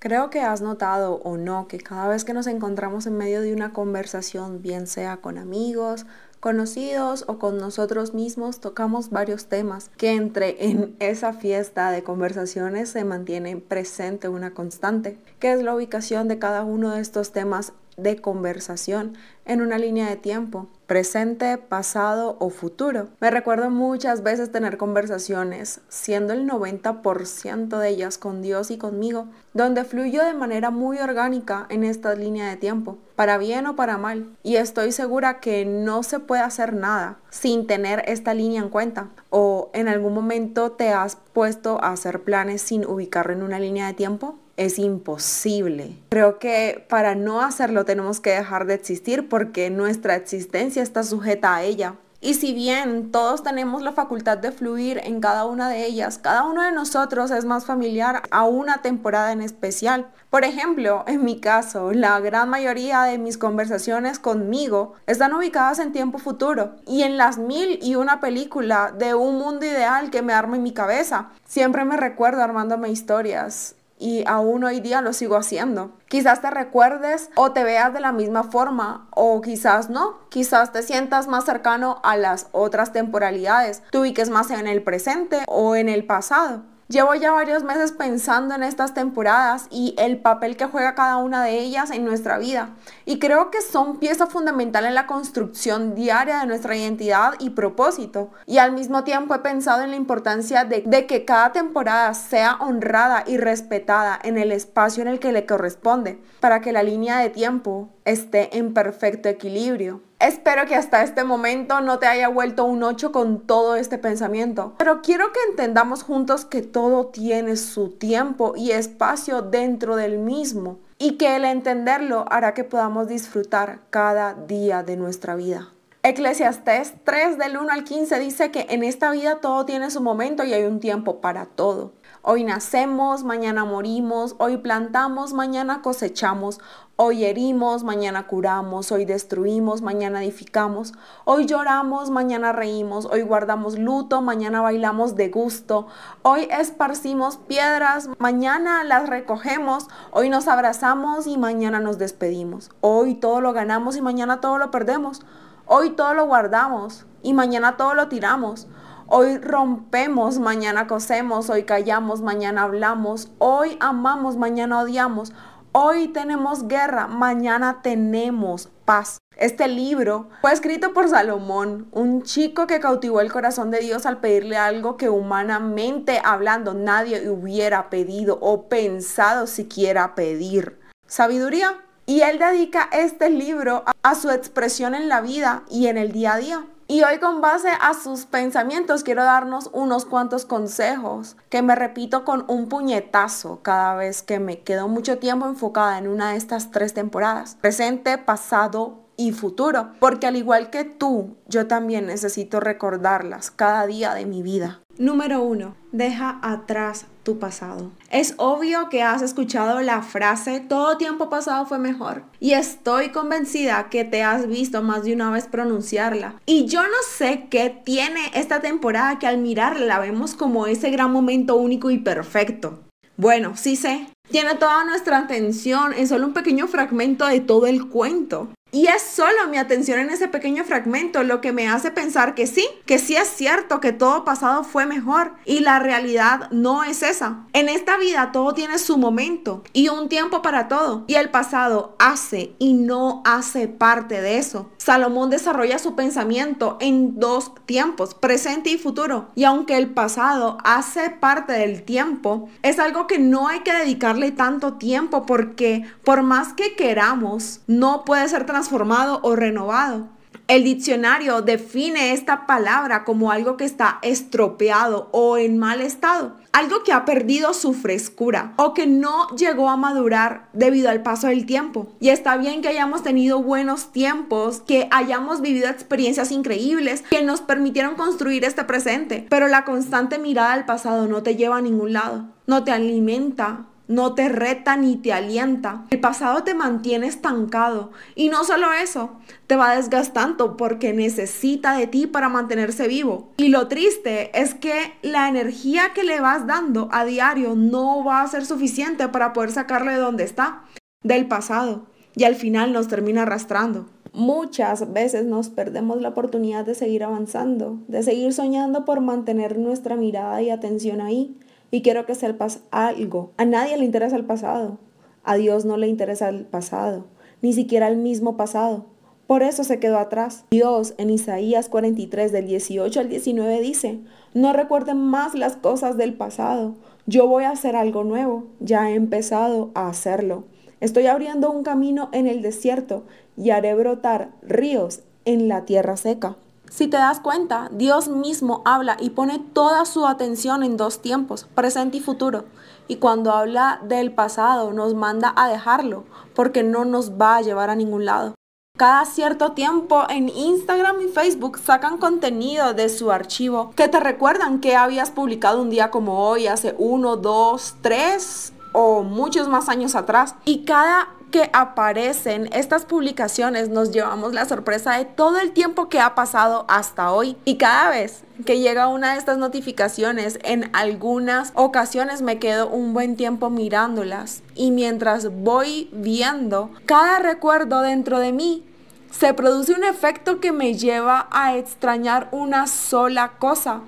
Creo que has notado o no que cada vez que nos encontramos en medio de una conversación, bien sea con amigos, conocidos o con nosotros mismos, tocamos varios temas que entre en esa fiesta de conversaciones se mantiene presente una constante, que es la ubicación de cada uno de estos temas de conversación en una línea de tiempo, presente, pasado o futuro. Me recuerdo muchas veces tener conversaciones, siendo el 90% de ellas con Dios y conmigo, donde fluyo de manera muy orgánica en esta línea de tiempo, para bien o para mal. Y estoy segura que no se puede hacer nada sin tener esta línea en cuenta. O en algún momento te has puesto a hacer planes sin ubicarlo en una línea de tiempo es imposible. Creo que para no hacerlo tenemos que dejar de existir porque nuestra existencia está sujeta a ella. Y si bien todos tenemos la facultad de fluir en cada una de ellas, cada uno de nosotros es más familiar a una temporada en especial. Por ejemplo, en mi caso, la gran mayoría de mis conversaciones conmigo están ubicadas en tiempo futuro y en las mil y una película de un mundo ideal que me arma en mi cabeza. Siempre me recuerdo armándome historias y aún hoy día lo sigo haciendo. Quizás te recuerdes o te veas de la misma forma o quizás no, quizás te sientas más cercano a las otras temporalidades, te ubiques más en el presente o en el pasado. Llevo ya varios meses pensando en estas temporadas y el papel que juega cada una de ellas en nuestra vida. Y creo que son pieza fundamental en la construcción diaria de nuestra identidad y propósito. Y al mismo tiempo he pensado en la importancia de, que cada temporada sea honrada y respetada en el espacio en el que le corresponde, para que la línea de tiempo esté en perfecto equilibrio. Espero que hasta este momento no te haya vuelto un 8 con todo este pensamiento, pero quiero que entendamos juntos que todo tiene su tiempo y espacio dentro del mismo y que el entenderlo hará que podamos disfrutar cada día de nuestra vida. Eclesiastés 3 del 1 al 15 dice que en esta vida todo tiene su momento y hay un tiempo para todo. Hoy nacemos, mañana morimos, hoy plantamos, mañana cosechamos, hoy herimos, mañana curamos, hoy destruimos, mañana edificamos, hoy lloramos, mañana reímos, hoy guardamos luto, mañana bailamos de gusto, hoy esparcimos piedras, mañana las recogemos, hoy nos abrazamos y mañana nos despedimos, hoy todo lo ganamos y mañana todo lo perdemos, hoy todo lo guardamos y mañana todo lo tiramos. Hoy rompemos, mañana cosemos, hoy callamos, mañana hablamos, hoy amamos, mañana odiamos, hoy tenemos guerra, mañana tenemos paz. Este libro fue escrito por Salomón, un chico que cautivó el corazón de Dios al pedirle algo que humanamente hablando nadie hubiera pedido o pensado siquiera pedir. Sabiduría. Y él dedica este libro a su expresión en la vida y en el día a día. Y hoy con base a sus pensamientos quiero darnos unos cuantos consejos que me repito con un puñetazo cada vez que me quedo mucho tiempo enfocada en una de estas tres temporadas. Presente, pasado y futuro. Porque al igual que tú, yo también necesito recordarlas cada día de mi vida. Número uno, deja atrás tu pasado. Es obvio que has escuchado la frase todo tiempo pasado fue mejor y estoy convencida que te has visto más de una vez pronunciarla. Y yo no sé qué tiene esta temporada que al mirarla la vemos como ese gran momento único y perfecto. Bueno, sí sé, tiene toda nuestra atención en solo un pequeño fragmento de todo el cuento. Y es solo mi atención en ese pequeño fragmento lo que me hace pensar que sí, que sí es cierto que todo pasado fue mejor y la realidad no es esa. En esta vida todo tiene su momento y un tiempo para todo y el pasado hace y no hace parte de eso. Salomón desarrolla su pensamiento en dos tiempos, presente y futuro. Y aunque el pasado hace parte del tiempo, es algo que no hay que dedicarle tanto tiempo porque por más que queramos, no puede ser transformado o renovado. El diccionario define esta palabra como algo que está estropeado o en mal estado, algo que ha perdido su frescura o que no llegó a madurar debido al paso del tiempo. Y está bien que hayamos tenido buenos tiempos, que hayamos vivido experiencias increíbles que nos permitieron construir este presente, pero la constante mirada al pasado no te lleva a ningún lado, no te alimenta, no te reta ni te alienta. El pasado te mantiene estancado. Y no solo eso, te va desgastando porque necesita de ti para mantenerse vivo. Y lo triste es que la energía que le vas dando a diario no va a ser suficiente para poder sacarle de donde está, del pasado. Y al final nos termina arrastrando. Muchas veces nos perdemos la oportunidad de seguir avanzando, de seguir soñando por mantener nuestra mirada y atención ahí y quiero que sepas algo. A nadie le interesa el pasado. A Dios no le interesa el pasado, ni siquiera el mismo pasado. Por eso se quedó atrás. Dios en Isaías 43 del 18 al 19 dice, no recuerden más las cosas del pasado. Yo voy a hacer algo nuevo. Ya he empezado a hacerlo. Estoy abriendo un camino en el desierto y haré brotar ríos en la tierra seca. Si te das cuenta, Dios mismo habla y pone toda su atención en dos tiempos, presente y futuro. Y cuando habla del pasado, nos manda a dejarlo, porque no nos va a llevar a ningún lado. Cada cierto tiempo en Instagram y Facebook sacan contenido de su archivo que te recuerdan que habías publicado un día como hoy, hace uno, dos, tres o muchos más años atrás. Y cada que aparecen estas publicaciones nos llevamos la sorpresa de todo el tiempo que ha pasado hasta hoy. Y cada vez que llega una de estas notificaciones, en algunas ocasiones me quedo un buen tiempo mirándolas. Y mientras voy viendo cada recuerdo dentro de mí, se produce un efecto que me lleva a extrañar una sola cosa.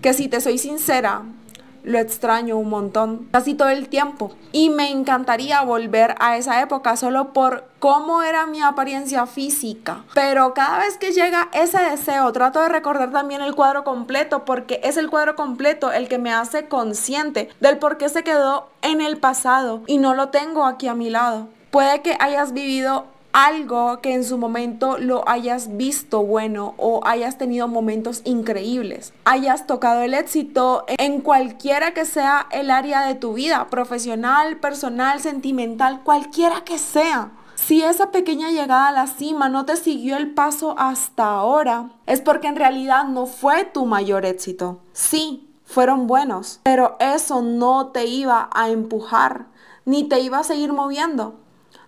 Que si te soy sincera, lo extraño un montón, casi todo el tiempo. Y me encantaría volver a esa época solo por cómo era mi apariencia física. Pero cada vez que llega ese deseo, trato de recordar también el cuadro completo, porque es el cuadro completo el que me hace consciente del por qué se quedó en el pasado y no lo tengo aquí a mi lado. Puede que hayas vivido algo que en su momento lo hayas visto bueno o hayas tenido momentos increíbles, hayas tocado el éxito en cualquiera que sea el área de tu vida, profesional, personal, sentimental, cualquiera que sea. Si esa pequeña llegada a la cima no te siguió el paso hasta ahora, es porque en realidad no fue tu mayor éxito. Sí, fueron buenos, pero eso no te iba a empujar, ni te iba a seguir moviendo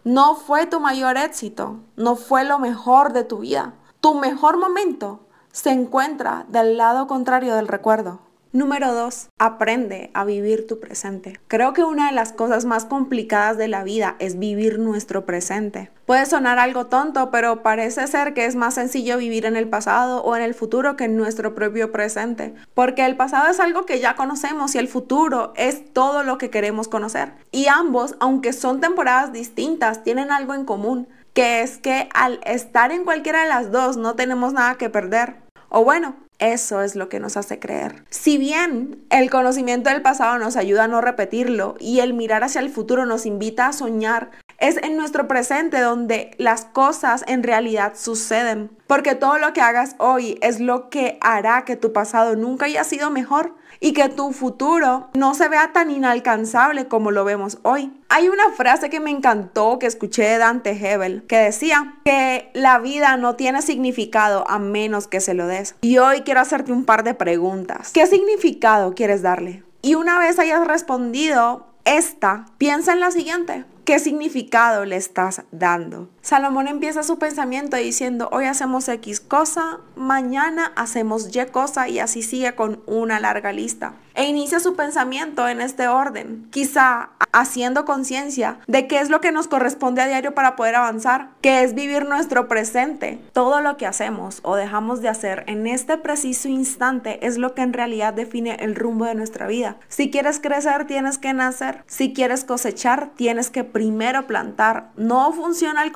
no fue tu mayor éxito, no fue lo mejor de tu vida. Tu mejor momento se encuentra del lado contrario del recuerdo. Número 2. Aprende a vivir tu presente. Creo que una de las cosas más complicadas de la vida es vivir nuestro presente. Puede sonar algo tonto, pero parece ser que es más sencillo vivir en el pasado o en el futuro que en nuestro propio presente. Porque el pasado es algo que ya conocemos y el futuro es todo lo que queremos conocer. Y ambos, aunque son temporadas distintas, tienen algo en común, que es que al estar en cualquiera de las dos no tenemos nada que perder. O bueno, eso es lo que nos hace creer. Si bien el conocimiento del pasado nos ayuda a no repetirlo y el mirar hacia el futuro nos invita a soñar, es en nuestro presente donde las cosas en realidad suceden. Porque todo lo que hagas hoy es lo que hará que tu pasado nunca haya sido mejor y que tu futuro no se vea tan inalcanzable como lo vemos hoy. Hay una frase que me encantó que escuché de Dante Hebel que decía que la vida no tiene significado a menos que se lo des. Y hoy quiero hacerte un par de preguntas. ¿Qué significado quieres darle? Y una vez hayas respondido esta, piensa en la siguiente. ¿Qué significado le estás dando? Salomón empieza su pensamiento diciendo, hoy hacemos X cosa, mañana hacemos Y cosa y así sigue con una larga lista. E inicia su pensamiento en este orden, quizá haciendo conciencia de qué es lo que nos corresponde a diario para poder avanzar, que es vivir nuestro presente. Todo lo que hacemos o dejamos de hacer en este preciso instante es lo que en realidad define el rumbo de nuestra vida. Si quieres crecer, tienes que nacer. Si quieres cosechar, tienes que primero plantar. No funciona al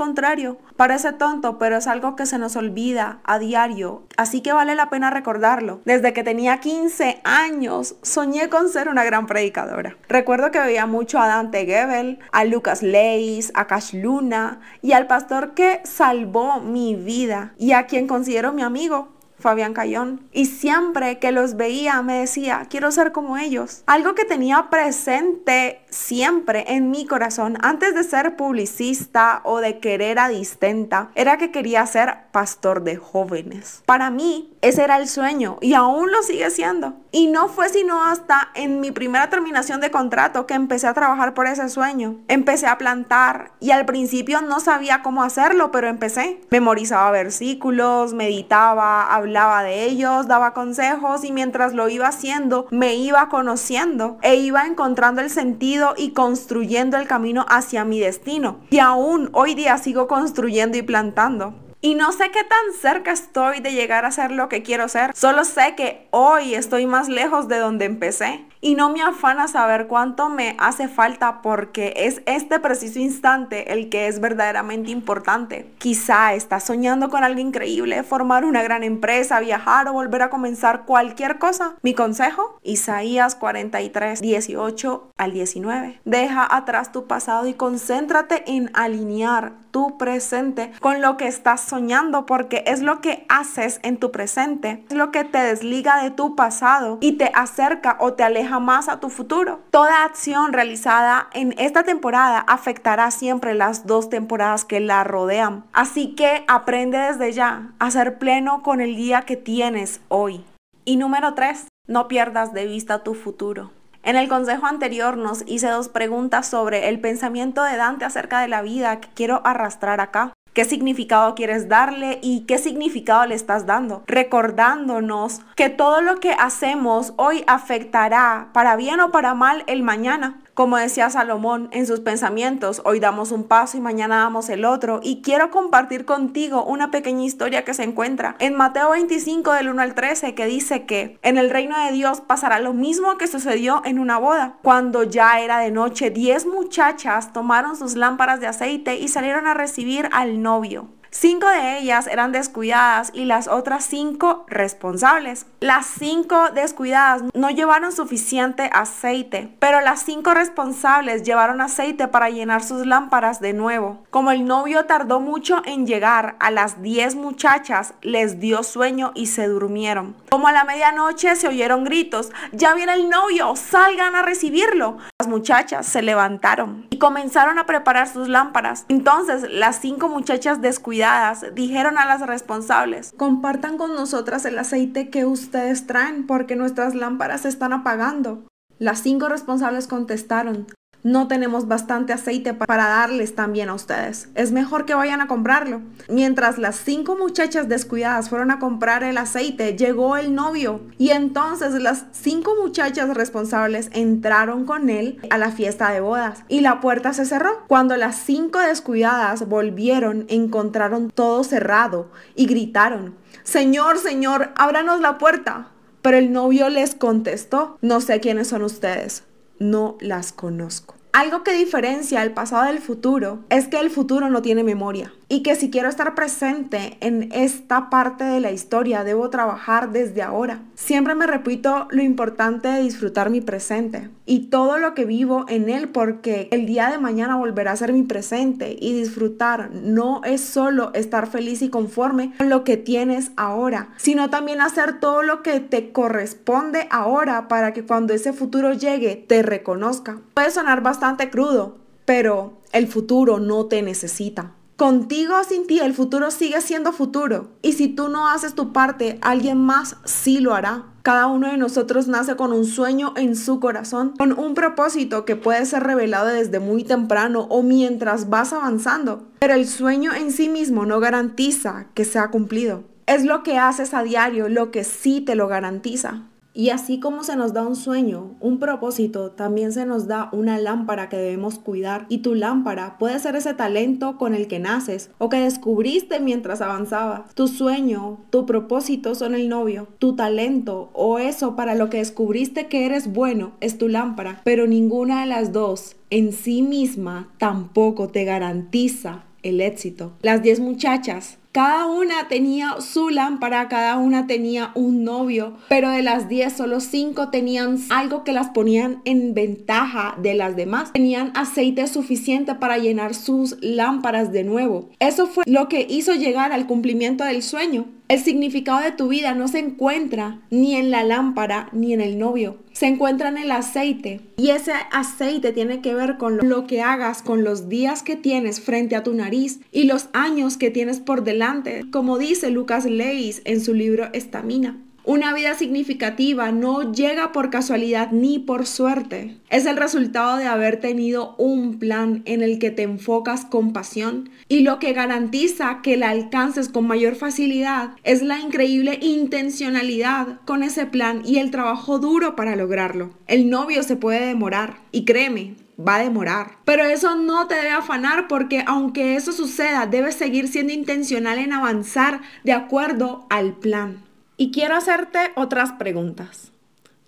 Parece tonto, pero es algo que se nos olvida a diario, así que vale la pena recordarlo. Desde que tenía 15 años soñé con ser una gran predicadora. Recuerdo que veía mucho a Dante Gebel, a Lucas Leis, a Cash Luna y al pastor que salvó mi vida y a quien considero mi amigo, Fabián Cayón. Y siempre que los veía me decía, quiero ser como ellos. Algo que tenía presente siempre en mi corazón, antes de ser publicista o de querer a distenta, era que quería ser pastor de jóvenes. Para mí, ese era el sueño y aún lo sigue siendo. Y no fue sino hasta en mi primera terminación de contrato que empecé a trabajar por ese sueño. Empecé a plantar y al principio no sabía cómo hacerlo, pero empecé. Memorizaba versículos, meditaba, hablaba de ellos, daba consejos y mientras lo iba haciendo me iba conociendo e iba encontrando el sentido y construyendo el camino hacia mi destino. Y aún hoy día sigo construyendo y plantando. Y no sé qué tan cerca estoy de llegar a ser lo que quiero ser. Solo sé que hoy estoy más lejos de donde empecé y no me afana saber cuánto me hace falta porque es este preciso instante el que es verdaderamente importante. Quizá estás soñando con algo increíble, formar una gran empresa, viajar o volver a comenzar cualquier cosa. Mi consejo, Isaías 43, 18 al 19. Deja atrás tu pasado y concéntrate en alinear tu presente con lo que estás soñando porque es lo que haces en tu presente, es lo que te desliga de tu pasado y te acerca o te aleja jamás a tu futuro. Toda acción realizada en esta temporada afectará siempre las dos temporadas que la rodean. Así que aprende desde ya a ser pleno con el día que tienes hoy. Y número 3, no pierdas de vista tu futuro. En el consejo anterior nos hice dos preguntas sobre el pensamiento de Dante acerca de la vida que quiero arrastrar acá qué significado quieres darle y qué significado le estás dando, recordándonos que todo lo que hacemos hoy afectará para bien o para mal el mañana. Como decía Salomón en sus pensamientos, hoy damos un paso y mañana damos el otro. Y quiero compartir contigo una pequeña historia que se encuentra en Mateo 25 del 1 al 13 que dice que en el reino de Dios pasará lo mismo que sucedió en una boda. Cuando ya era de noche, 10 muchachas tomaron sus lámparas de aceite y salieron a recibir al novio. Cinco de ellas eran descuidadas y las otras cinco responsables. Las cinco descuidadas no llevaron suficiente aceite, pero las cinco responsables llevaron aceite para llenar sus lámparas de nuevo. Como el novio tardó mucho en llegar, a las diez muchachas les dio sueño y se durmieron. Como a la medianoche se oyeron gritos, ya viene el novio, salgan a recibirlo. Las muchachas se levantaron y comenzaron a preparar sus lámparas. Entonces las cinco muchachas descuidadas dijeron a las responsables, compartan con nosotras el aceite que ustedes traen porque nuestras lámparas se están apagando. Las cinco responsables contestaron, no tenemos bastante aceite para darles también a ustedes. Es mejor que vayan a comprarlo. Mientras las cinco muchachas descuidadas fueron a comprar el aceite, llegó el novio y entonces las cinco muchachas responsables entraron con él a la fiesta de bodas y la puerta se cerró. Cuando las cinco descuidadas volvieron, encontraron todo cerrado y gritaron, Señor, Señor, ábranos la puerta. Pero el novio les contestó, no sé quiénes son ustedes no las conozco. Algo que diferencia el pasado del futuro es que el futuro no tiene memoria y que si quiero estar presente en esta parte de la historia debo trabajar desde ahora. Siempre me repito lo importante de disfrutar mi presente y todo lo que vivo en él porque el día de mañana volverá a ser mi presente y disfrutar no es solo estar feliz y conforme con lo que tienes ahora, sino también hacer todo lo que te corresponde ahora para que cuando ese futuro llegue te reconozca. Puede sonar bastante crudo, pero el futuro no te necesita. Contigo o sin ti, el futuro sigue siendo futuro. Y si tú no haces tu parte, alguien más sí lo hará. Cada uno de nosotros nace con un sueño en su corazón, con un propósito que puede ser revelado desde muy temprano o mientras vas avanzando. Pero el sueño en sí mismo no garantiza que sea cumplido. Es lo que haces a diario lo que sí te lo garantiza. Y así como se nos da un sueño, un propósito, también se nos da una lámpara que debemos cuidar. Y tu lámpara puede ser ese talento con el que naces o que descubriste mientras avanzabas. Tu sueño, tu propósito son el novio. Tu talento o eso para lo que descubriste que eres bueno es tu lámpara. Pero ninguna de las dos en sí misma tampoco te garantiza el éxito. Las 10 muchachas Cada una tenía su lámpara, cada una tenía un novio, pero de las 10 solo 5 tenían algo que las ponían en ventaja de las demás. Tenían aceite suficiente para llenar sus lámparas de nuevo. Eso fue lo que hizo llegar al cumplimiento del sueño. El significado de tu vida no se encuentra ni en la lámpara ni en el novio. Se encuentra en el aceite. Y ese aceite tiene que ver con lo que hagas, con los días que tienes frente a tu nariz y los años que tienes por delante. Como dice Lucas Leis en su libro Estamina. Una vida significativa no llega por casualidad ni por suerte. Es el resultado de haber tenido un plan en el que te enfocas con pasión y lo que garantiza que la alcances con mayor facilidad es la increíble intencionalidad con ese plan y el trabajo duro para lograrlo. El novio se puede demorar y créeme, va a demorar. Pero eso no te debe afanar porque aunque eso suceda, debes seguir siendo intencional en avanzar de acuerdo al plan. Y quiero hacerte otras preguntas.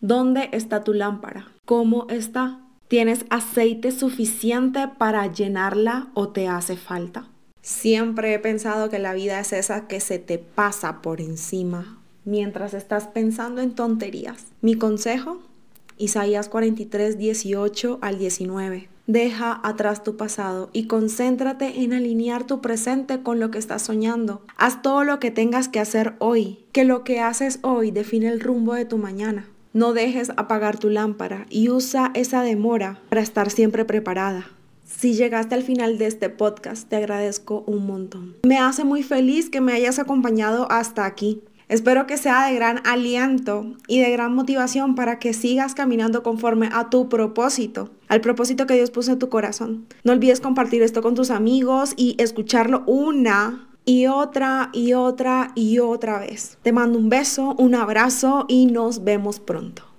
¿Dónde está tu lámpara? ¿Cómo está? ¿Tienes aceite suficiente para llenarla o te hace falta? Siempre he pensado que la vida es esa que se te pasa por encima mientras estás pensando en tonterías. Mi consejo, Isaías 43, 18 al 19. Deja atrás tu pasado y concéntrate en alinear tu presente con lo que estás soñando. Haz todo lo que tengas que hacer hoy, que lo que haces hoy define el rumbo de tu mañana. No dejes apagar tu lámpara y usa esa demora para estar siempre preparada. Si llegaste al final de este podcast, te agradezco un montón. Me hace muy feliz que me hayas acompañado hasta aquí. Espero que sea de gran aliento y de gran motivación para que sigas caminando conforme a tu propósito, al propósito que Dios puso en tu corazón. No olvides compartir esto con tus amigos y escucharlo una y otra y otra y otra vez. Te mando un beso, un abrazo y nos vemos pronto.